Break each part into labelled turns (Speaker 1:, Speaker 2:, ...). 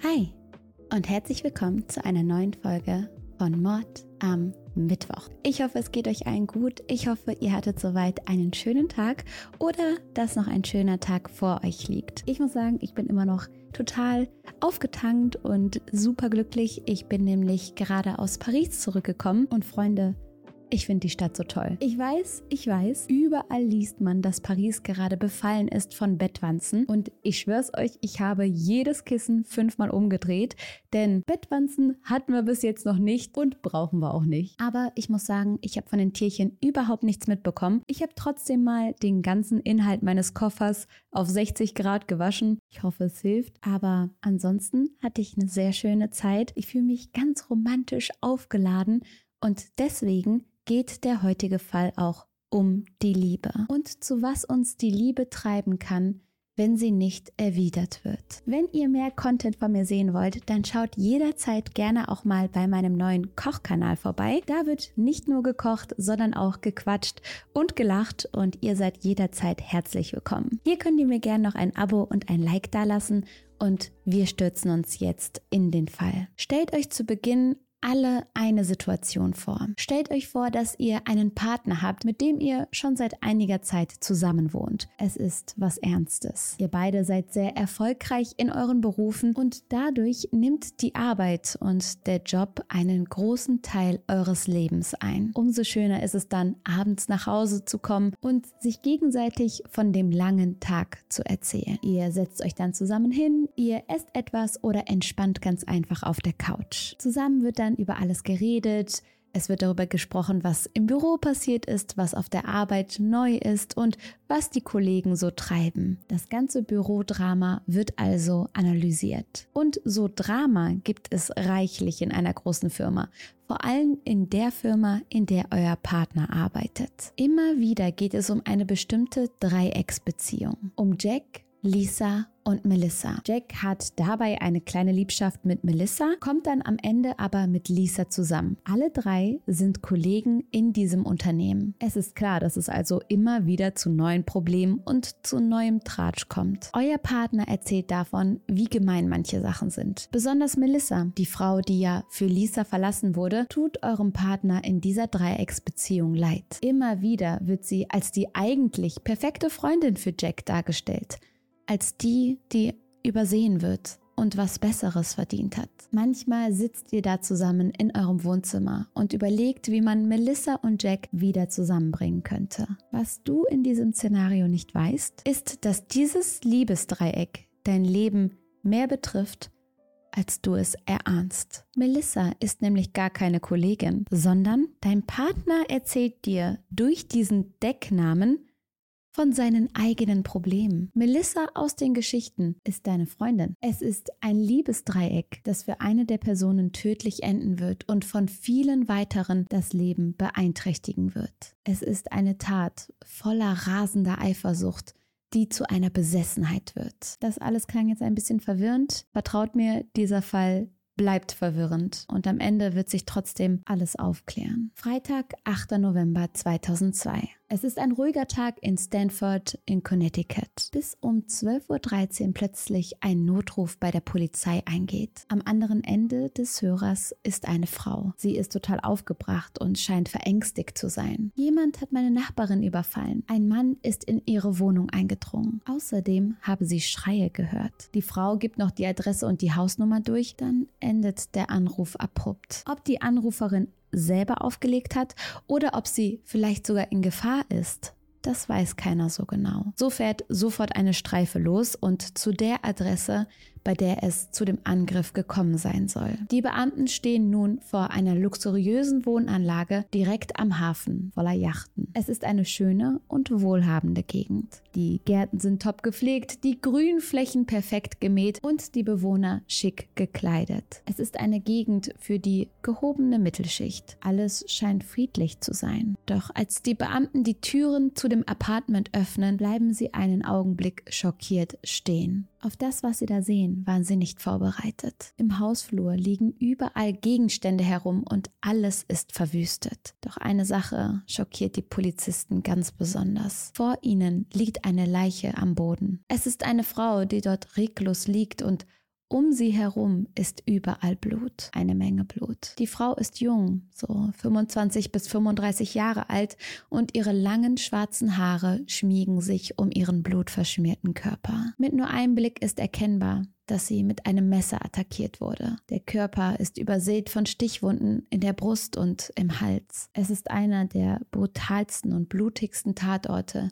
Speaker 1: Hi und herzlich willkommen zu einer neuen Folge von Mord am Mittwoch. Ich hoffe, es geht euch allen gut. Ich hoffe, ihr hattet soweit einen schönen Tag oder dass noch ein schöner Tag vor euch liegt. Ich muss sagen, ich bin immer noch total aufgetankt und super glücklich. Ich bin nämlich gerade aus Paris zurückgekommen und Freunde, ich finde die Stadt so toll. Ich weiß, ich weiß, überall liest man, dass Paris gerade befallen ist von Bettwanzen. Und ich schwör's euch, ich habe jedes Kissen fünfmal umgedreht, denn Bettwanzen hatten wir bis jetzt noch nicht und brauchen wir auch nicht. Aber ich muss sagen, ich habe von den Tierchen überhaupt nichts mitbekommen. Ich habe trotzdem mal den ganzen Inhalt meines Koffers auf 60 Grad gewaschen. Ich hoffe, es hilft. Aber ansonsten hatte ich eine sehr schöne Zeit. Ich fühle mich ganz romantisch aufgeladen und deswegen geht der heutige Fall auch um die Liebe und zu was uns die Liebe treiben kann, wenn sie nicht erwidert wird. Wenn ihr mehr Content von mir sehen wollt, dann schaut jederzeit gerne auch mal bei meinem neuen Kochkanal vorbei. Da wird nicht nur gekocht, sondern auch gequatscht und gelacht und ihr seid jederzeit herzlich willkommen. Hier könnt ihr mir gerne noch ein Abo und ein Like dalassen und wir stürzen uns jetzt in den Fall. Stellt euch zu Beginn alle eine Situation vor. Stellt euch vor, dass ihr einen Partner habt, mit dem ihr schon seit einiger Zeit zusammen wohnt. Es ist was Ernstes. Ihr beide seid sehr erfolgreich in euren Berufen und dadurch nimmt die Arbeit und der Job einen großen Teil eures Lebens ein. Umso schöner ist es dann, abends nach Hause zu kommen und sich gegenseitig von dem langen Tag zu erzählen. Ihr setzt euch dann zusammen hin, ihr esst etwas oder entspannt ganz einfach auf der Couch. Zusammen wird dann dann über alles geredet. Es wird darüber gesprochen, was im Büro passiert ist, was auf der Arbeit neu ist und was die Kollegen so treiben. Das ganze Bürodrama wird also analysiert. Und so Drama gibt es reichlich in einer großen Firma. Vor allem in der Firma, in der euer Partner arbeitet. Immer wieder geht es um eine bestimmte Dreiecksbeziehung. Um Jack, Lisa und Melissa. Jack hat dabei eine kleine Liebschaft mit Melissa, kommt dann am Ende aber mit Lisa zusammen. Alle drei sind Kollegen in diesem Unternehmen. Es ist klar, dass es also immer wieder zu neuen Problemen und zu neuem Tratsch kommt. Euer Partner erzählt davon, wie gemein manche Sachen sind. Besonders Melissa, die Frau, die ja für Lisa verlassen wurde, tut eurem Partner in dieser Dreiecksbeziehung leid. Immer wieder wird sie als die eigentlich perfekte Freundin für Jack dargestellt als die, die übersehen wird und was Besseres verdient hat. Manchmal sitzt ihr da zusammen in eurem Wohnzimmer und überlegt, wie man Melissa und Jack wieder zusammenbringen könnte. Was du in diesem Szenario nicht weißt, ist, dass dieses Liebesdreieck dein Leben mehr betrifft, als du es erahnst. Melissa ist nämlich gar keine Kollegin, sondern dein Partner erzählt dir durch diesen Decknamen von seinen eigenen Problemen. Melissa aus den Geschichten ist deine Freundin. Es ist ein Liebesdreieck, das für eine der Personen tödlich enden wird und von vielen weiteren das Leben beeinträchtigen wird. Es ist eine Tat voller rasender Eifersucht, die zu einer Besessenheit wird. Das alles klang jetzt ein bisschen verwirrend. Vertraut mir, dieser Fall bleibt verwirrend und am Ende wird sich trotzdem alles aufklären. Freitag, 8. November 2002. Es ist ein ruhiger Tag in Stanford in Connecticut, bis um 12.13 Uhr plötzlich ein Notruf bei der Polizei eingeht. Am anderen Ende des Hörers ist eine Frau. Sie ist total aufgebracht und scheint verängstigt zu sein. Jemand hat meine Nachbarin überfallen. Ein Mann ist in ihre Wohnung eingedrungen. Außerdem habe sie Schreie gehört. Die Frau gibt noch die Adresse und die Hausnummer durch, dann endet der Anruf abrupt. Ob die Anruferin selber aufgelegt hat oder ob sie vielleicht sogar in Gefahr ist. Das weiß keiner so genau. So fährt sofort eine Streife los und zu der Adresse bei der es zu dem Angriff gekommen sein soll. Die Beamten stehen nun vor einer luxuriösen Wohnanlage direkt am Hafen voller Yachten. Es ist eine schöne und wohlhabende Gegend. Die Gärten sind top gepflegt, die Grünflächen perfekt gemäht und die Bewohner schick gekleidet. Es ist eine Gegend für die gehobene Mittelschicht. Alles scheint friedlich zu sein. Doch als die Beamten die Türen zu dem Apartment öffnen, bleiben sie einen Augenblick schockiert stehen. Auf das, was sie da sehen, waren sie nicht vorbereitet. Im Hausflur liegen überall Gegenstände herum und alles ist verwüstet. Doch eine Sache schockiert die Polizisten ganz besonders. Vor ihnen liegt eine Leiche am Boden. Es ist eine Frau, die dort reglos liegt und Um sie herum ist überall Blut, eine Menge Blut. Die Frau ist jung, so 25 bis 35 Jahre alt und ihre langen schwarzen Haare schmiegen sich um ihren blutverschmierten Körper. Mit nur einem Blick ist erkennbar, dass sie mit einem Messer attackiert wurde. Der Körper ist übersät von Stichwunden in der Brust und im Hals. Es ist einer der brutalsten und blutigsten Tatorte,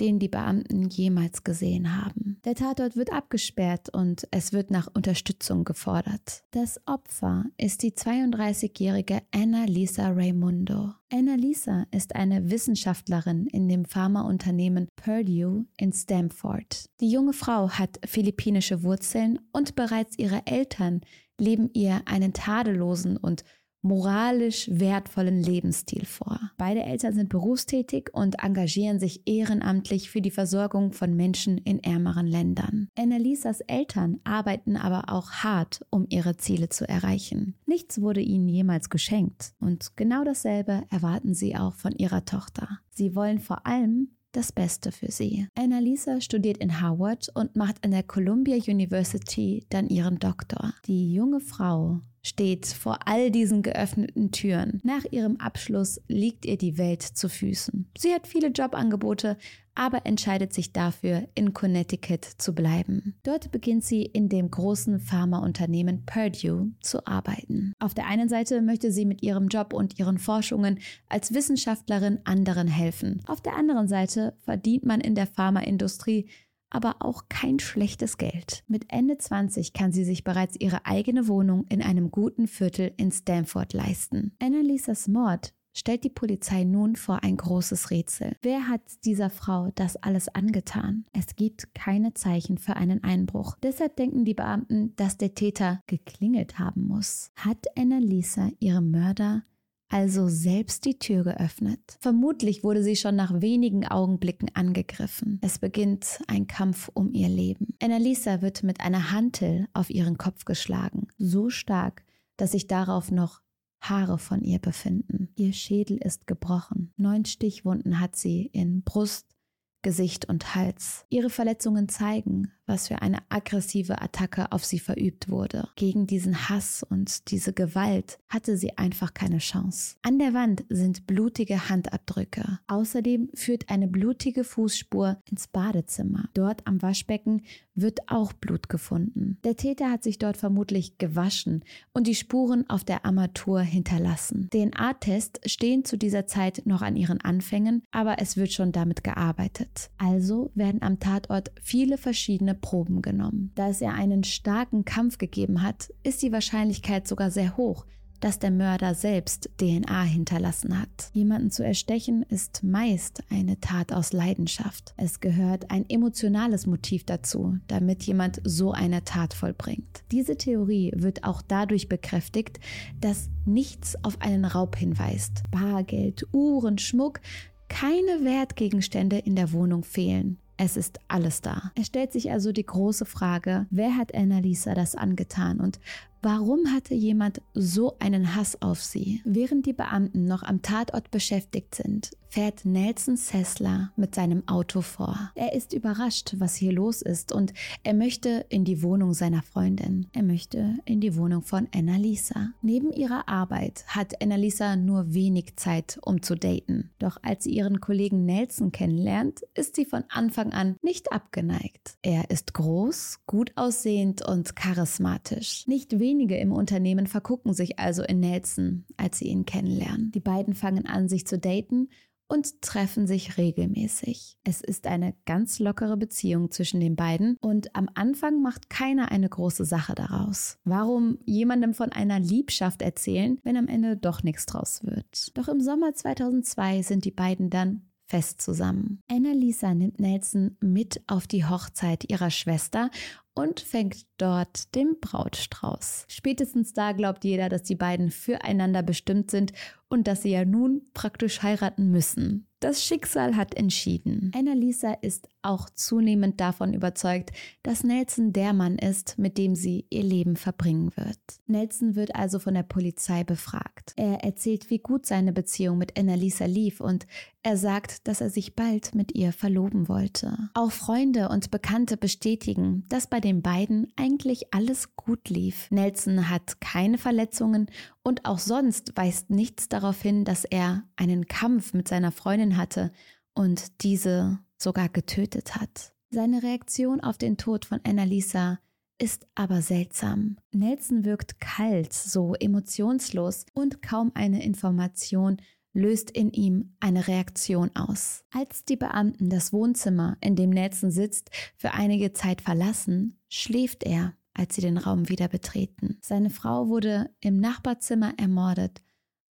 Speaker 1: den die Beamten jemals gesehen haben. Der Tatort wird abgesperrt und es wird nach Unterstützung gefordert. Das Opfer ist die 32-jährige Anna Lisa Raimundo. Anna Lisa ist eine Wissenschaftlerin in dem Pharmaunternehmen Purdue in Stamford. Die junge Frau hat philippinische Wurzeln und bereits ihre Eltern leben ihr einen tadellosen und moralisch wertvollen Lebensstil vor. Beide Eltern sind berufstätig und engagieren sich ehrenamtlich für die Versorgung von Menschen in ärmeren Ländern. Annalisas Eltern arbeiten aber auch hart, um ihre Ziele zu erreichen. Nichts wurde ihnen jemals geschenkt und genau dasselbe erwarten sie auch von ihrer Tochter. Sie wollen vor allem das Beste für sie. Annalisa studiert in Harvard und macht an der Columbia University dann ihren Doktor. Die junge Frau steht vor all diesen geöffneten Türen. Nach ihrem Abschluss liegt ihr die Welt zu Füßen. Sie hat viele Jobangebote, aber entscheidet sich dafür, in Connecticut zu bleiben. Dort beginnt sie in dem großen Pharmaunternehmen Purdue zu arbeiten. Auf der einen Seite möchte sie mit ihrem Job und ihren Forschungen als Wissenschaftlerin anderen helfen. Auf der anderen Seite verdient man in der Pharmaindustrie aber auch kein schlechtes Geld. Mit Ende 20 kann sie sich bereits ihre eigene Wohnung in einem guten Viertel in Stanford leisten. Annalisas Mord stellt die Polizei nun vor ein großes Rätsel. Wer hat dieser Frau das alles angetan? Es gibt keine Zeichen für einen Einbruch. Deshalb denken die Beamten, dass der Täter geklingelt haben muss. Hat Annalisa ihrem Mörder also selbst die Tür geöffnet. Vermutlich wurde sie schon nach wenigen Augenblicken angegriffen. Es beginnt ein Kampf um ihr Leben. Annalisa wird mit einer Hantel auf ihren Kopf geschlagen, so stark, dass sich darauf noch Haare von ihr befinden. Ihr Schädel ist gebrochen. Neun Stichwunden hat sie in Brust, Gesicht und Hals. Ihre Verletzungen zeigen, was für eine aggressive Attacke auf sie verübt wurde. Gegen diesen Hass und diese Gewalt hatte sie einfach keine Chance. An der Wand sind blutige Handabdrücke. Außerdem führt eine blutige Fußspur ins Badezimmer. Dort am Waschbecken wird auch Blut gefunden. Der Täter hat sich dort vermutlich gewaschen und die Spuren auf der Armatur hinterlassen. DNA-Tests stehen zu dieser Zeit noch an ihren Anfängen, aber es wird schon damit gearbeitet. Also werden am Tatort viele verschiedene Proben genommen. Da es ja einen starken Kampf gegeben hat, ist die Wahrscheinlichkeit sogar sehr hoch, dass der Mörder selbst DNA hinterlassen hat. Jemanden zu erstechen ist meist eine Tat aus Leidenschaft. Es gehört ein emotionales Motiv dazu, damit jemand so eine Tat vollbringt. Diese Theorie wird auch dadurch bekräftigt, dass nichts auf einen Raub hinweist. Bargeld, Uhren, Schmuck, keine Wertgegenstände in der Wohnung fehlen. Es ist alles da. Es stellt sich also die große Frage, wer hat Annalisa das angetan und Warum hatte jemand so einen Hass auf sie? Während die Beamten noch am Tatort beschäftigt sind, fährt Nelson Sessler mit seinem Auto vor. Er ist überrascht, was hier los ist und er möchte in die Wohnung seiner Freundin. Er möchte in die Wohnung von Annalisa. Neben ihrer Arbeit hat Annalisa nur wenig Zeit, um zu daten. Doch als sie ihren Kollegen Nelson kennenlernt, ist sie von Anfang an nicht abgeneigt. Er ist groß, gut aussehend und charismatisch. Nicht wenige im Unternehmen vergucken sich also in Nelson, als sie ihn kennenlernen. Die beiden fangen an, sich zu daten und treffen sich regelmäßig. Es ist eine ganz lockere Beziehung zwischen den beiden und am Anfang macht keiner eine große Sache daraus. Warum jemandem von einer Liebschaft erzählen, wenn am Ende doch nichts draus wird? Doch im Sommer 2002 sind die beiden dann fest zusammen. Annalisa nimmt Nelson mit auf die Hochzeit ihrer Schwester und fängt dort den Brautstrauß. Spätestens da glaubt jeder, dass die beiden füreinander bestimmt sind und dass sie ja nun praktisch heiraten müssen. Das Schicksal hat entschieden. Annalisa ist auch zunehmend davon überzeugt, dass Nelson der Mann ist, mit dem sie ihr Leben verbringen wird. Nelson wird also von der Polizei befragt. Er erzählt, wie gut seine Beziehung mit Annalisa lief und er sagt, dass er sich bald mit ihr verloben wollte. Auch Freunde und Bekannte bestätigen, dass bei den beiden eigentlich alles gut lief. Nelson hat keine Verletzungen und auch sonst weist nichts darauf hin, dass er einen Kampf mit seiner Freundin hatte und diese sogar getötet hat. Seine Reaktion auf den Tod von Annalisa ist aber seltsam. Nelson wirkt kalt, so emotionslos und kaum eine Information löst in ihm eine Reaktion aus. Als die Beamten das Wohnzimmer, in dem Nelson sitzt, für einige Zeit verlassen, schläft er, als sie den Raum wieder betreten. Seine Frau wurde im Nachbarzimmer ermordet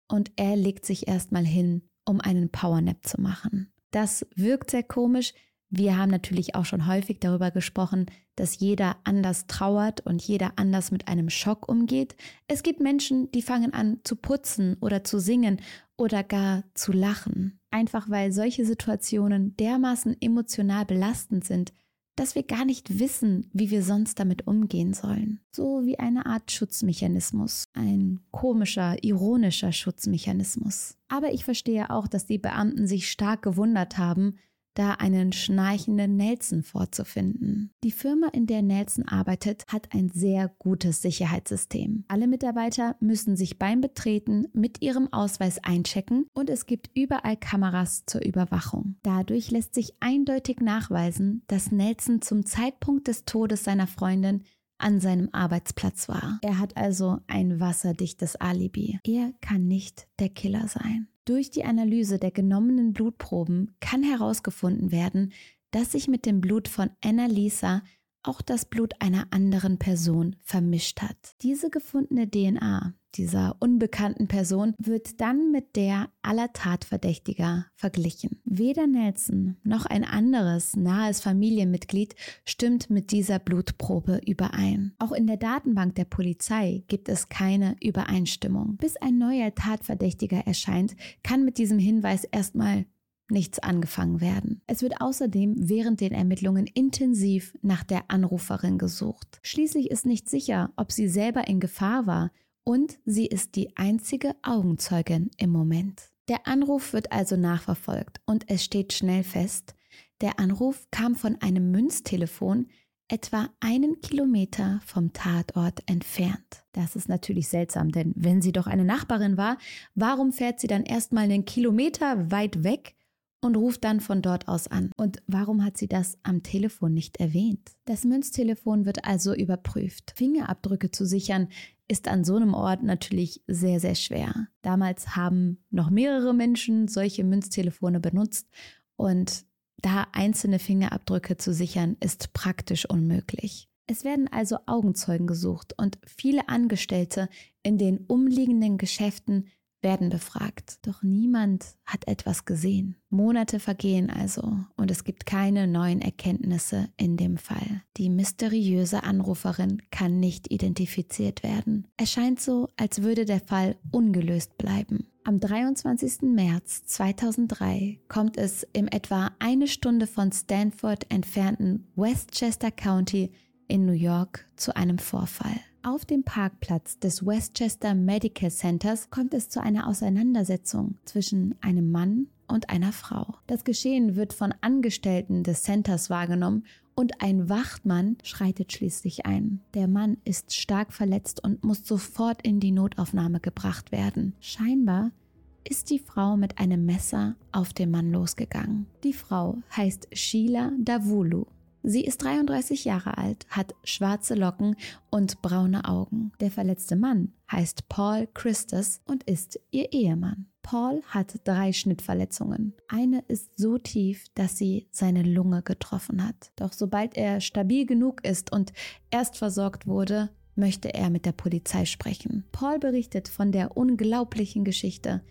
Speaker 1: und er legt sich erstmal hin, um einen Powernap zu machen. Das wirkt sehr komisch. Wir haben natürlich auch schon häufig darüber gesprochen, dass jeder anders trauert und jeder anders mit einem Schock umgeht. Es gibt Menschen, die fangen an zu putzen oder zu singen oder gar zu lachen. Einfach weil solche Situationen dermaßen emotional belastend sind, dass wir gar nicht wissen, wie wir sonst damit umgehen sollen. So wie eine Art Schutzmechanismus, ein komischer, ironischer Schutzmechanismus. Aber ich verstehe auch, dass die Beamten sich stark gewundert haben, da einen schnarchenden Nelson vorzufinden. Die Firma, in der Nelson arbeitet, hat ein sehr gutes Sicherheitssystem. Alle Mitarbeiter müssen sich beim Betreten mit ihrem Ausweis einchecken und es gibt überall Kameras zur Überwachung. Dadurch lässt sich eindeutig nachweisen, dass Nelson zum Zeitpunkt des Todes seiner Freundin an seinem Arbeitsplatz war. Er hat also ein wasserdichtes Alibi. Er kann nicht der Killer sein. Durch die Analyse der genommenen Blutproben kann herausgefunden werden, dass sich mit dem Blut von Annalisa auch das Blut einer anderen Person vermischt hat. Diese gefundene DNA dieser unbekannten Person wird dann mit der aller Tatverdächtiger verglichen. Weder Nelson noch ein anderes nahes Familienmitglied stimmt mit dieser Blutprobe überein. Auch in der Datenbank der Polizei gibt es keine Übereinstimmung. Bis ein neuer Tatverdächtiger erscheint, kann mit diesem Hinweis erstmal nichts angefangen werden. Es wird außerdem während den Ermittlungen intensiv nach der Anruferin gesucht. Schließlich ist nicht sicher, ob sie selber in Gefahr war und sie ist die einzige Augenzeugin im Moment. Der Anruf wird also nachverfolgt und es steht schnell fest, der Anruf kam von einem Münztelefon etwa einen Kilometer vom Tatort entfernt. Das ist natürlich seltsam, denn wenn sie doch eine Nachbarin war, warum fährt sie dann erstmal einen Kilometer weit weg und ruft dann von dort aus an. Und warum hat sie das am Telefon nicht erwähnt? Das Münztelefon wird also überprüft. Fingerabdrücke zu sichern ist an so einem Ort natürlich sehr, sehr schwer. Damals haben noch mehrere Menschen solche Münztelefone benutzt und da einzelne Fingerabdrücke zu sichern, ist praktisch unmöglich. Es werden also Augenzeugen gesucht und viele Angestellte in den umliegenden Geschäften werden befragt. Doch niemand hat etwas gesehen. Monate vergehen also und es gibt keine neuen Erkenntnisse in dem Fall. Die mysteriöse Anruferin kann nicht identifiziert werden. Es scheint so, als würde der Fall ungelöst bleiben. Am 23. März 2003 kommt es im etwa eine Stunde von Stanford entfernten Westchester County in New York zu einem Vorfall. Auf dem Parkplatz des Westchester Medical Centers kommt es zu einer Auseinandersetzung zwischen einem Mann und einer Frau. Das Geschehen wird von Angestellten des Centers wahrgenommen und ein Wachtmann schreitet schließlich ein. Der Mann ist stark verletzt und muss sofort in die Notaufnahme gebracht werden. Scheinbar ist die Frau mit einem Messer auf den Mann losgegangen. Die Frau heißt Sheila Davulu Sie ist 33 Jahre alt, hat schwarze Locken und braune Augen. Der verletzte Mann heißt Paul Christus und ist ihr Ehemann. Paul hat drei Schnittverletzungen. Eine ist so tief, dass sie seine Lunge getroffen hat. Doch sobald er stabil genug ist und erst versorgt wurde, möchte er mit der Polizei sprechen. Paul berichtet von der unglaublichen Geschichte,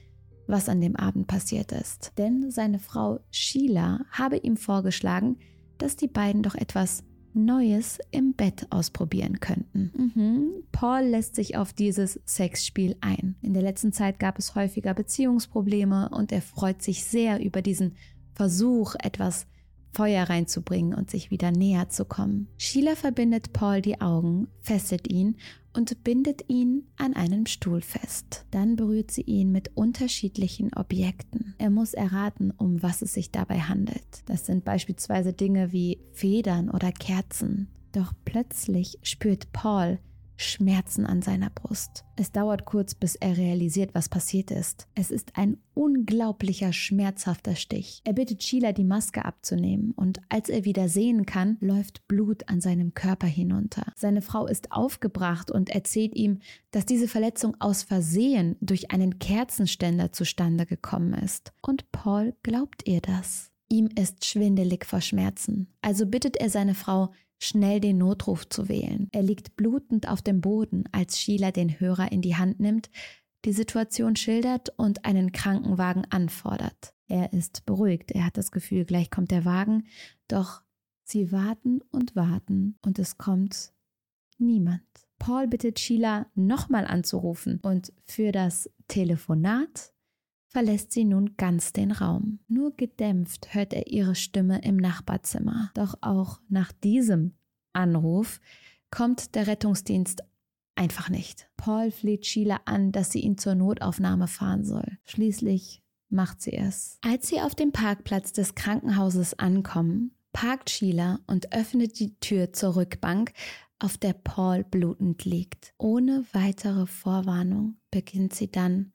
Speaker 1: was an dem Abend passiert ist. Denn seine Frau Sheila habe ihm vorgeschlagen, dass die beiden doch etwas Neues im Bett ausprobieren könnten. Mhm. Paul lässt sich auf dieses Sexspiel ein. In der letzten Zeit gab es häufiger Beziehungsprobleme und er freut sich sehr über diesen Versuch, etwas Feuer reinzubringen und sich wieder näher zu kommen. Sheila verbindet Paul die Augen, fesselt ihn und bindet ihn an einem Stuhl fest. Dann berührt sie ihn mit unterschiedlichen Objekten. Er muss erraten, um was es sich dabei handelt. Das sind beispielsweise Dinge wie Federn oder Kerzen. Doch plötzlich spürt Paul, Schmerzen an seiner Brust. Es dauert kurz, bis er realisiert, was passiert ist. Es ist ein unglaublicher, schmerzhafter Stich. Er bittet Sheila, die Maske abzunehmen, und als er wieder sehen kann, läuft Blut an seinem Körper hinunter. Seine Frau ist aufgebracht und erzählt ihm, dass diese Verletzung aus Versehen durch einen Kerzenständer zustande gekommen ist. Und Paul glaubt ihr das. Ihm ist schwindelig vor Schmerzen. Also bittet er seine Frau, schnell den Notruf zu wählen. Er liegt blutend auf dem Boden, als Sheila den Hörer in die Hand nimmt, die Situation schildert und einen Krankenwagen anfordert. Er ist beruhigt, er hat das Gefühl, gleich kommt der Wagen, doch sie warten und warten und es kommt niemand. Paul bittet Sheila nochmal anzurufen und für das Telefonat verlässt sie nun ganz den Raum. Nur gedämpft hört er ihre Stimme im Nachbarzimmer. Doch auch nach diesem Anruf kommt der Rettungsdienst einfach nicht. Paul fleht Sheila an, dass sie ihn zur Notaufnahme fahren soll. Schließlich macht sie es. Als sie auf dem Parkplatz des Krankenhauses ankommen, parkt Sheila und öffnet die Tür zur Rückbank, auf der Paul blutend liegt. Ohne weitere Vorwarnung beginnt sie dann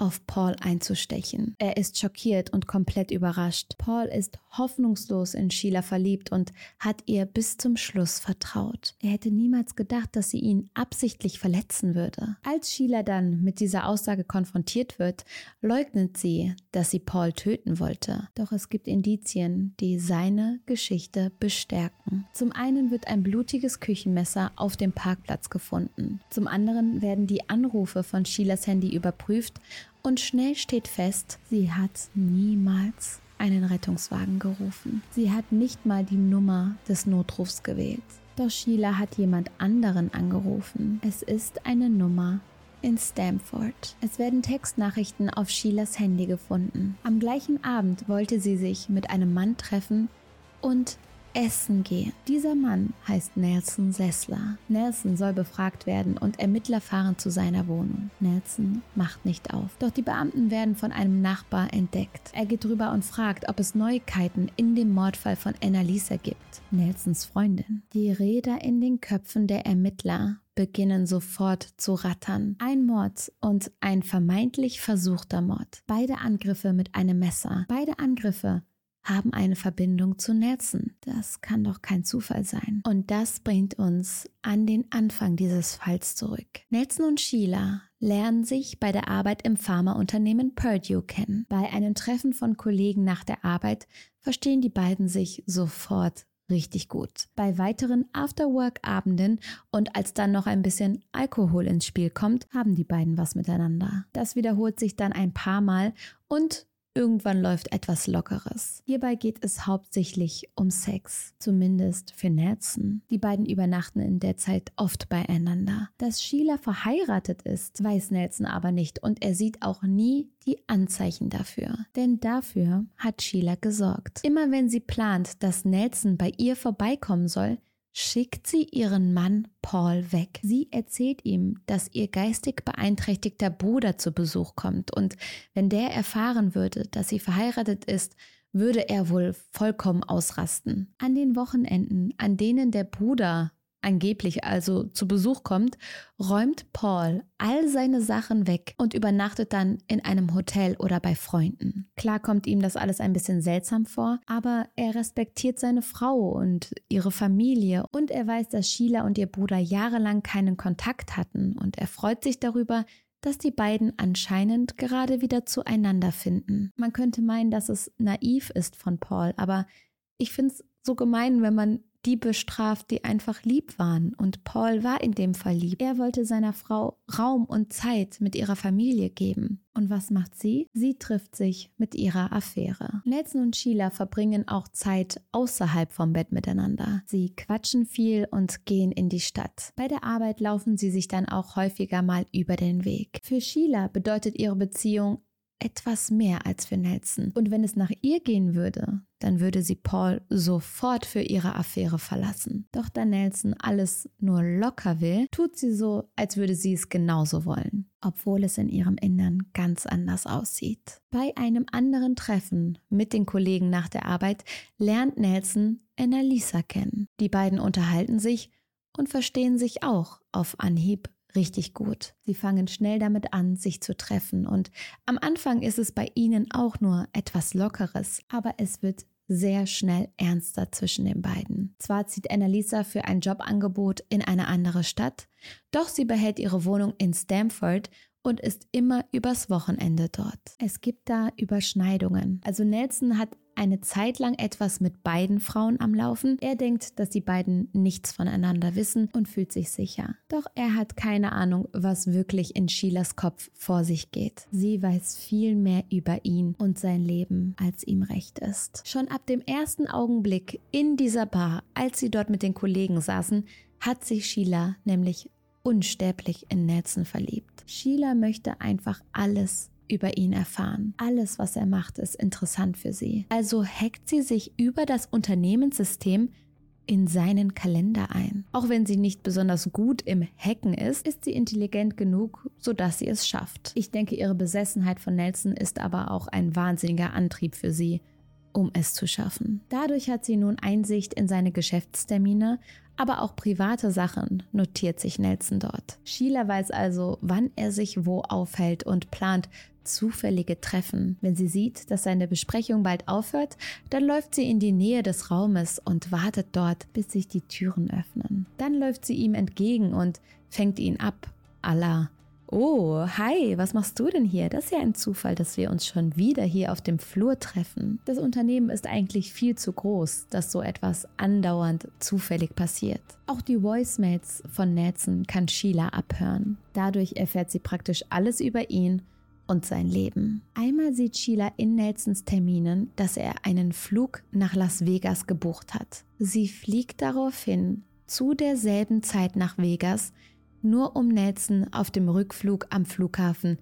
Speaker 1: auf Paul einzustechen. Er ist schockiert und komplett überrascht. Paul ist hoffnungslos in Sheila verliebt und hat ihr bis zum Schluss vertraut. Er hätte niemals gedacht, dass sie ihn absichtlich verletzen würde. Als Sheila dann mit dieser Aussage konfrontiert wird, leugnet sie, dass sie Paul töten wollte. Doch es gibt Indizien, die seine Geschichte bestärken. Zum einen wird ein blutiges Küchenmesser auf dem Parkplatz gefunden. Zum anderen werden die Anrufe von Sheilas Handy überprüft und schnell steht fest, sie hat niemals einen Rettungswagen gerufen. Sie hat nicht mal die Nummer des Notrufs gewählt. Doch Sheila hat jemand anderen angerufen. Es ist eine Nummer in Stamford. Es werden Textnachrichten auf Sheilas Handy gefunden. Am gleichen Abend wollte sie sich mit einem Mann treffen und essen gehen. Dieser Mann heißt Nelson Sessler. Nelson soll befragt werden und Ermittler fahren zu seiner Wohnung. Nelson macht nicht auf. Doch die Beamten werden von einem Nachbar entdeckt. Er geht drüber und fragt, ob es Neuigkeiten in dem Mordfall von Annalisa gibt. Nelsons Freundin. Die Räder in den Köpfen der Ermittler beginnen sofort zu rattern. Ein Mord und ein vermeintlich versuchter Mord. Beide Angriffe mit einem Messer. Beide Angriffe haben eine Verbindung zu Nelson. Das kann doch kein Zufall sein. Und das bringt uns an den Anfang dieses Falls zurück. Nelson und Sheila lernen sich bei der Arbeit im Pharmaunternehmen Purdue kennen. Bei einem Treffen von Kollegen nach der Arbeit verstehen die beiden sich sofort richtig gut. Bei weiteren Afterwork-Abenden und als dann noch ein bisschen Alkohol ins Spiel kommt, haben die beiden was miteinander. Das wiederholt sich dann ein paar Mal und Irgendwann läuft etwas Lockeres. Hierbei geht es hauptsächlich um Sex, zumindest für Nelson. Die beiden übernachten in der Zeit oft beieinander. Dass Sheila verheiratet ist, weiß Nelson aber nicht und er sieht auch nie die Anzeichen dafür. Denn dafür hat Sheila gesorgt. Immer wenn sie plant, dass Nelson bei ihr vorbeikommen soll, schickt sie ihren Mann Paul weg. Sie erzählt ihm, dass ihr geistig beeinträchtigter Bruder zu Besuch kommt und wenn der erfahren würde, dass sie verheiratet ist, würde er wohl vollkommen ausrasten. An den Wochenenden, an denen der Bruder angeblich also zu Besuch kommt, räumt Paul all seine Sachen weg und übernachtet dann in einem Hotel oder bei Freunden. Klar kommt ihm das alles ein bisschen seltsam vor, aber er respektiert seine Frau und ihre Familie und er weiß, dass Sheila und ihr Bruder jahrelang keinen Kontakt hatten und er freut sich darüber, dass die beiden anscheinend gerade wieder zueinander finden. Man könnte meinen, dass es naiv ist von Paul, aber ich finde es so gemein, wenn man die bestraft, die einfach lieb waren. Und Paul war in dem Fall lieb. Er wollte seiner Frau Raum und Zeit mit ihrer Familie geben. Und was macht sie? Sie trifft sich mit ihrer Affäre. Nelson und Sheila verbringen auch Zeit außerhalb vom Bett miteinander. Sie quatschen viel und gehen in die Stadt. Bei der Arbeit laufen sie sich dann auch häufiger mal über den Weg. Für Sheila bedeutet ihre Beziehung etwas mehr als für Nelson. Und wenn es nach ihr gehen würde, dann würde sie Paul sofort für ihre Affäre verlassen. Doch da Nelson alles nur locker will, tut sie so, als würde sie es genauso wollen, obwohl es in ihrem Innern ganz anders aussieht. Bei einem anderen Treffen mit den Kollegen nach der Arbeit lernt Nelson Annalisa kennen. Die beiden unterhalten sich und verstehen sich auch auf Anhieb richtig gut. Sie fangen schnell damit an, sich zu treffen und am Anfang ist es bei ihnen auch nur etwas Lockeres, aber es wird sehr schnell ernster zwischen den beiden. Zwar zieht Annalisa für ein Jobangebot in eine andere Stadt, doch sie behält ihre Wohnung in Stamford und ist immer übers Wochenende dort. Es gibt da Überschneidungen. Also Nelson hat eine Zeit lang etwas mit beiden Frauen am Laufen. Er denkt, dass die beiden nichts voneinander wissen und fühlt sich sicher. Doch er hat keine Ahnung, was wirklich in Sheilas Kopf vor sich geht. Sie weiß viel mehr über ihn und sein Leben, als ihm recht ist. Schon ab dem ersten Augenblick in dieser Bar, als sie dort mit den Kollegen saßen, hat sich Sheila nämlich unsterblich in Nelson verliebt. Sheila möchte einfach alles über ihn erfahren. Alles, was er macht, ist interessant für sie. Also hackt sie sich über das Unternehmenssystem in seinen Kalender ein. Auch wenn sie nicht besonders gut im Hacken ist, ist sie intelligent genug, sodass sie es schafft. Ich denke, ihre Besessenheit von Nelson ist aber auch ein wahnsinniger Antrieb für sie, um es zu schaffen. Dadurch hat sie nun Einsicht in seine Geschäftstermine, aber auch private Sachen notiert sich Nelson dort. Sheila weiß also, wann er sich wo aufhält und plant zufällige Treffen. Wenn sie sieht, dass seine Besprechung bald aufhört, dann läuft sie in die Nähe des Raumes und wartet dort, bis sich die Türen öffnen. Dann läuft sie ihm entgegen und fängt ihn ab. Allah. Oh, hi, was machst du denn hier? Das ist ja ein Zufall, dass wir uns schon wieder hier auf dem Flur treffen. Das Unternehmen ist eigentlich viel zu groß, dass so etwas andauernd zufällig passiert. Auch die Voicemails von Nelson kann Sheila abhören. Dadurch erfährt sie praktisch alles über ihn und sein Leben. Einmal sieht Sheila in Nelsons Terminen, dass er einen Flug nach Las Vegas gebucht hat. Sie fliegt daraufhin zu derselben Zeit nach Vegas, nur um Nelson auf dem Rückflug am Flughafen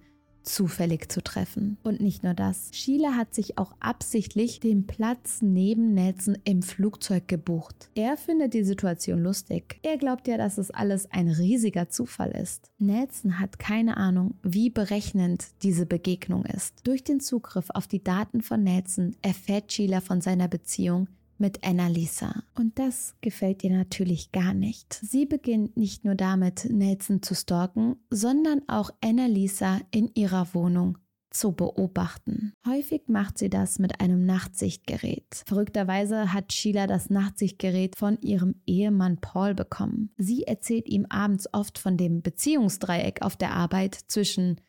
Speaker 1: zufällig zu treffen. Und nicht nur das. Sheila hat sich auch absichtlich den Platz neben Nelson im Flugzeug gebucht. Er findet die Situation lustig. Er glaubt ja, dass es alles ein riesiger Zufall ist. Nelson hat keine Ahnung, wie berechnend diese Begegnung ist. Durch den Zugriff auf die Daten von Nelson erfährt Sheila von seiner Beziehung mit Annalisa. Und das gefällt ihr natürlich gar nicht. Sie beginnt nicht nur damit, Nelson zu stalken, sondern auch Annalisa in ihrer Wohnung zu beobachten. Häufig macht sie das mit einem Nachtsichtgerät. Verrückterweise hat Sheila das Nachtsichtgerät von ihrem Ehemann Paul bekommen. Sie erzählt ihm abends oft von dem Beziehungsdreieck auf der Arbeit zwischen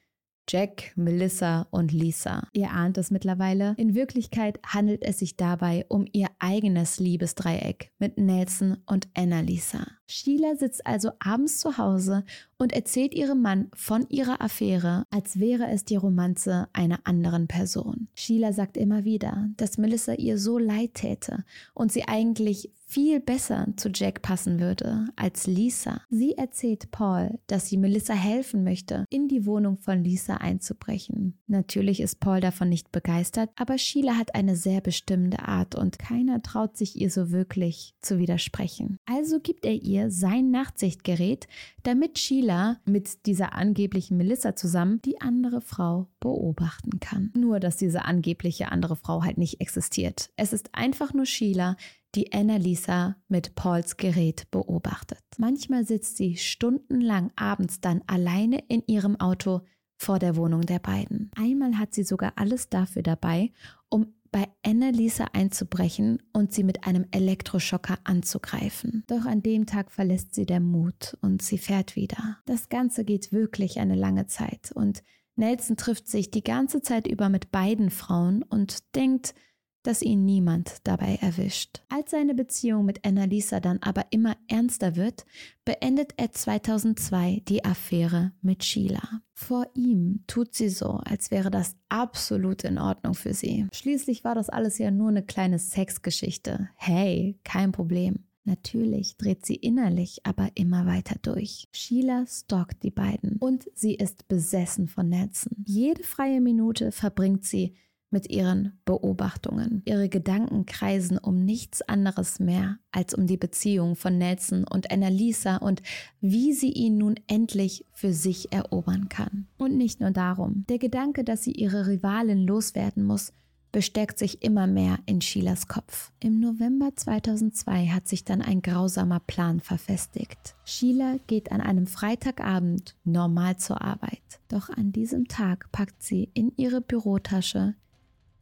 Speaker 1: Jack, Melissa und Lisa. Ihr ahnt es mittlerweile. In Wirklichkeit handelt es sich dabei um ihr eigenes Liebesdreieck mit Nelson und Annalisa. Sheila sitzt also abends zu Hause und erzählt ihrem Mann von ihrer Affäre, als wäre es die Romanze einer anderen Person. Sheila sagt immer wieder, dass Melissa ihr so leid täte und sie eigentlich viel besser zu Jack passen würde als Lisa. Sie erzählt Paul, dass sie Melissa helfen möchte, in die Wohnung von Lisa einzubrechen. Natürlich ist Paul davon nicht begeistert, aber Sheila hat eine sehr bestimmende Art und keiner traut sich ihr so wirklich zu widersprechen. Also gibt er ihr sein Nachtsichtgerät, damit Sheila mit dieser angeblichen Melissa zusammen die andere Frau beobachten kann. Nur, dass diese angebliche andere Frau halt nicht existiert. Es ist einfach nur Sheila, die Annalisa mit Pauls Gerät beobachtet. Manchmal sitzt sie stundenlang abends dann alleine in ihrem Auto vor der Wohnung der beiden. Einmal hat sie sogar alles dafür dabei, um bei Annalisa einzubrechen und sie mit einem Elektroschocker anzugreifen. Doch an dem Tag verlässt sie der Mut und sie fährt wieder. Das Ganze geht wirklich eine lange Zeit und Nelson trifft sich die ganze Zeit über mit beiden Frauen und denkt, dass ihn niemand dabei erwischt. Als seine Beziehung mit Annalisa dann aber immer ernster wird, beendet er 2002 die Affäre mit Sheila. Vor ihm tut sie so, als wäre das absolut in Ordnung für sie. Schließlich war das alles ja nur eine kleine Sexgeschichte. Hey, kein Problem. Natürlich dreht sie innerlich aber immer weiter durch. Sheila stalkt die beiden und sie ist besessen von Nelson. Jede freie Minute verbringt sie mit ihren Beobachtungen. Ihre Gedanken kreisen um nichts anderes mehr als um die Beziehung von Nelson und Annalisa und wie sie ihn nun endlich für sich erobern kann. Und nicht nur darum. Der Gedanke, dass sie ihre Rivalin loswerden muss, bestärkt sich immer mehr in Sheilas Kopf. Im November 2002 hat sich dann ein grausamer Plan verfestigt. Sheila geht an einem Freitagabend normal zur Arbeit. Doch an diesem Tag packt sie in ihre Bürotasche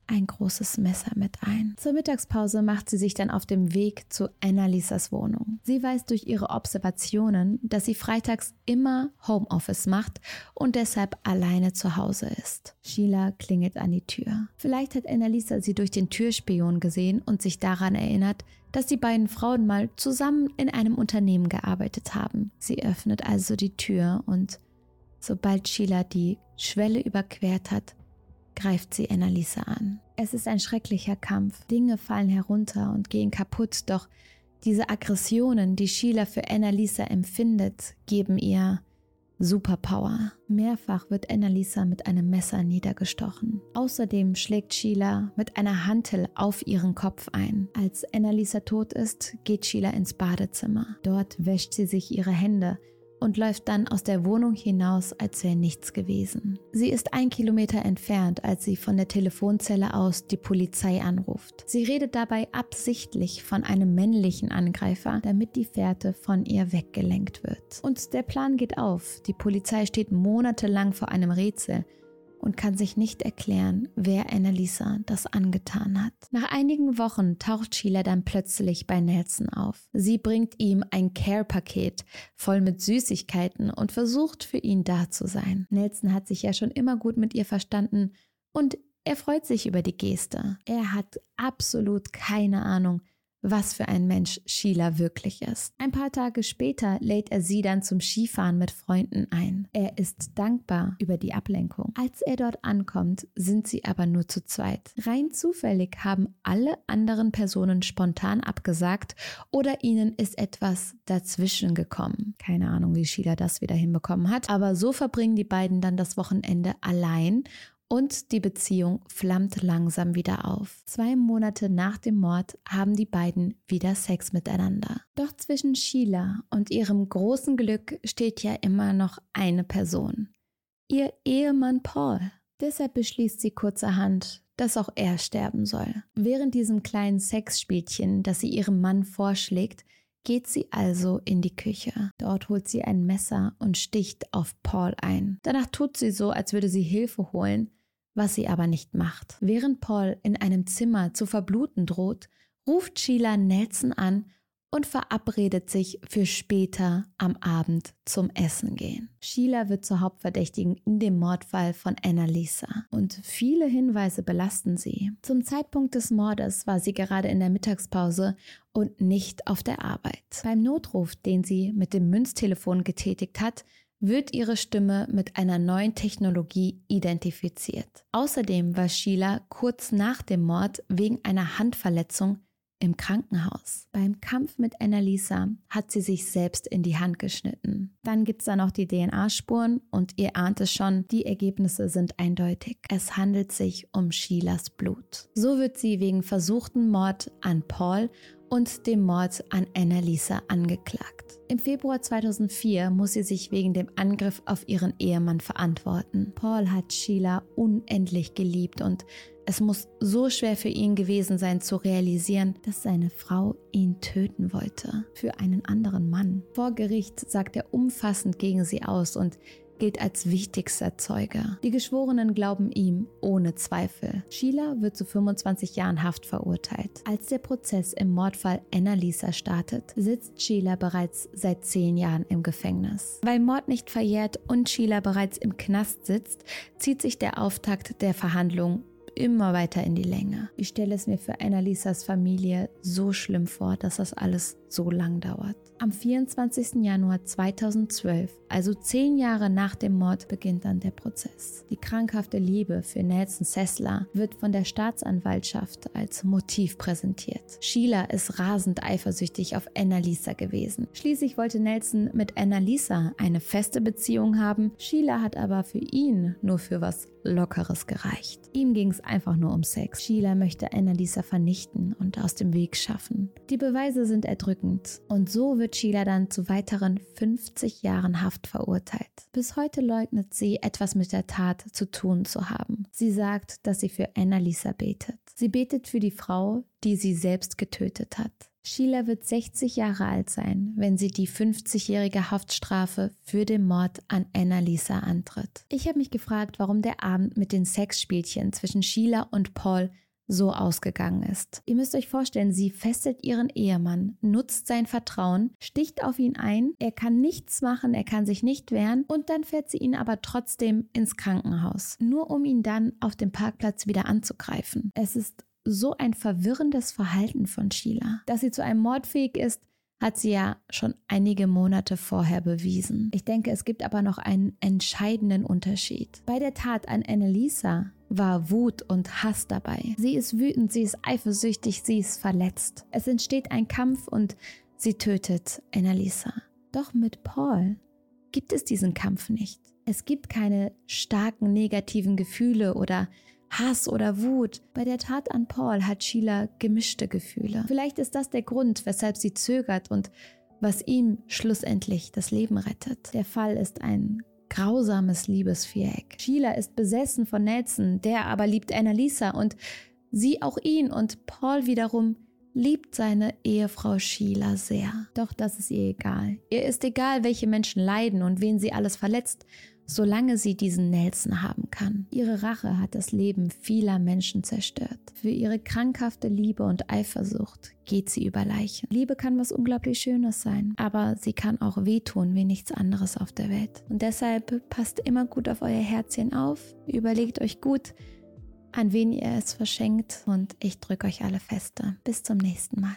Speaker 1: ein großes Messer mit ein. Zur Mittagspause macht sie sich dann auf dem Weg zu Annalisas Wohnung. Sie weiß durch ihre Observationen, dass sie freitags immer Homeoffice macht und deshalb alleine zu Hause ist. Sheila klingelt an die Tür. Vielleicht hat Annalisa sie durch den Türspion gesehen und sich daran erinnert, dass die beiden Frauen mal zusammen in einem Unternehmen gearbeitet haben. Sie öffnet also die Tür und sobald Sheila die Schwelle überquert hat, greift sie Annalisa an. Es ist ein schrecklicher Kampf. Dinge fallen herunter und gehen kaputt, doch diese Aggressionen, die Sheila für Annalisa empfindet, geben ihr Superpower. Mehrfach wird Annalisa mit einem Messer niedergestochen. Außerdem schlägt Sheila mit einer Hantel auf ihren Kopf ein. Als Annalisa tot ist, geht Sheila ins Badezimmer. Dort wäscht sie sich ihre Hände und läuft dann aus der Wohnung hinaus, als wäre nichts gewesen. Sie ist ein Kilometer entfernt, als sie von der Telefonzelle aus die Polizei anruft. Sie redet dabei absichtlich von einem männlichen Angreifer, damit die Fährte von ihr weggelenkt wird. Und der Plan geht auf. Die Polizei steht monatelang vor einem Rätsel und kann sich nicht erklären, wer Annalisa das angetan hat. Nach einigen Wochen taucht Sheila dann plötzlich bei Nelson auf. Sie bringt ihm ein Care-Paket voll mit Süßigkeiten und versucht für ihn da zu sein. Nelson hat sich ja schon immer gut mit ihr verstanden und er freut sich über die Geste. Er hat absolut keine Ahnung, was für ein Mensch Sheila wirklich ist. Ein paar Tage später lädt er sie dann zum Skifahren mit Freunden ein. Er ist dankbar über die Ablenkung. Als er dort ankommt, sind sie aber nur zu zweit. Rein zufällig haben alle anderen Personen spontan abgesagt oder ihnen ist etwas dazwischen gekommen. Keine Ahnung, wie Sheila das wieder hinbekommen hat, aber so verbringen die beiden dann das Wochenende allein und die Beziehung flammt langsam wieder auf. Zwei Monate nach dem Mord haben die beiden wieder Sex miteinander. Doch zwischen Sheila und ihrem großen Glück steht ja immer noch eine Person. Ihr Ehemann Paul. Deshalb beschließt sie kurzerhand, dass auch er sterben soll. Während diesem kleinen Sexspielchen, das sie ihrem Mann vorschlägt, geht sie also in die Küche. Dort holt sie ein Messer und sticht auf Paul ein. Danach tut sie so, als würde sie Hilfe holen, was sie aber nicht macht. Während Paul in einem Zimmer zu verbluten droht, ruft Sheila Nelson an und verabredet sich für später am Abend zum Essen gehen. Sheila wird zur Hauptverdächtigen in dem Mordfall von Annalisa und viele Hinweise belasten sie. Zum Zeitpunkt des Mordes war sie gerade in der Mittagspause und nicht auf der Arbeit. Beim Notruf, den sie mit dem Münztelefon getätigt hat, wird ihre Stimme mit einer neuen Technologie identifiziert. Außerdem war Sheila kurz nach dem Mord wegen einer Handverletzung im Krankenhaus. Beim Kampf mit Annalisa hat sie sich selbst in die Hand geschnitten. Dann gibt es da noch die DNA-Spuren und ihr ahnt es schon, die Ergebnisse sind eindeutig. Es handelt sich um Sheilas Blut. So wird sie wegen versuchten Mord an Paul und dem Mord an Annalisa angeklagt. Im Februar 2004 muss sie sich wegen dem Angriff auf ihren Ehemann verantworten. Paul hat Sheila unendlich geliebt und es muss so schwer für ihn gewesen sein zu realisieren, dass seine Frau ihn töten wollte für einen anderen Mann. Vor Gericht sagt er umfassend gegen sie aus und gilt als wichtigster Zeuge. Die Geschworenen glauben ihm ohne Zweifel. Sheila wird zu 25 Jahren Haft verurteilt. Als der Prozess im Mordfall Annalisa startet, sitzt Sheila bereits seit 10 Jahren im Gefängnis. Weil Mord nicht verjährt und Sheila bereits im Knast sitzt, zieht sich der Auftakt der Verhandlung immer weiter in die Länge. Ich stelle es mir für Annalisas Familie so schlimm vor, dass das alles so lang dauert. Am 24. Januar 2012, also zehn Jahre nach dem Mord, beginnt dann der Prozess. Die krankhafte Liebe für Nelson Sessler wird von der Staatsanwaltschaft als Motiv präsentiert. Sheila ist rasend eifersüchtig auf Annalisa gewesen. Schließlich wollte Nelson mit Annalisa eine feste Beziehung haben. Sheila hat aber für ihn nur für was Lockeres gereicht. Ihm ging es einfach nur um Sex. Sheila möchte Annalisa vernichten und aus dem Weg schaffen. Die Beweise sind erdrückend und so wird Sheila dann zu weiteren 50 Jahren Haft verurteilt. Bis heute leugnet sie, etwas mit der Tat zu tun zu haben. Sie sagt, dass sie für Annalisa betet. Sie betet für die Frau, die sie selbst getötet hat. Sheila wird 60 Jahre alt sein, wenn sie die 50-jährige Haftstrafe für den Mord an Annalisa antritt. Ich habe mich gefragt, warum der Abend mit den Sexspielchen zwischen Sheila und Paul so ausgegangen ist. Ihr müsst euch vorstellen, sie fesselt ihren Ehemann, nutzt sein Vertrauen, sticht auf ihn ein, er kann nichts machen, er kann sich nicht wehren und dann fährt sie ihn aber trotzdem ins Krankenhaus, nur um ihn dann auf dem Parkplatz wieder anzugreifen. Es ist so ein verwirrendes Verhalten von Sheila. Dass sie zu einem Mord fähig ist, hat sie ja schon einige Monate vorher bewiesen. Ich denke, es gibt aber noch einen entscheidenden Unterschied. Bei der Tat an Annalisa war Wut und Hass dabei. Sie ist wütend, sie ist eifersüchtig, sie ist verletzt. Es entsteht ein Kampf und sie tötet Annalisa. Doch mit Paul gibt es diesen Kampf nicht. Es gibt keine starken negativen Gefühle oder Hass oder Wut. Bei der Tat an Paul hat Sheila gemischte Gefühle. Vielleicht ist das der Grund, weshalb sie zögert und was ihm schlussendlich das Leben rettet. Der Fall ist ein grausames Liebesviereck. Sheila ist besessen von Nelson, der aber liebt Annalisa und sie auch ihn und Paul wiederum liebt seine Ehefrau Sheila sehr. Doch das ist ihr egal. Ihr ist egal, welche Menschen leiden und wen sie alles verletzt solange sie diesen Nelson haben kann. Ihre Rache hat das Leben vieler Menschen zerstört. Für ihre krankhafte Liebe und Eifersucht geht sie über Leichen. Liebe kann was unglaublich Schönes sein, aber sie kann auch wehtun wie nichts anderes auf der Welt. Und deshalb passt immer gut auf euer Herzchen auf, überlegt euch gut, an wen ihr es verschenkt und ich drücke euch alle feste. Bis zum nächsten Mal.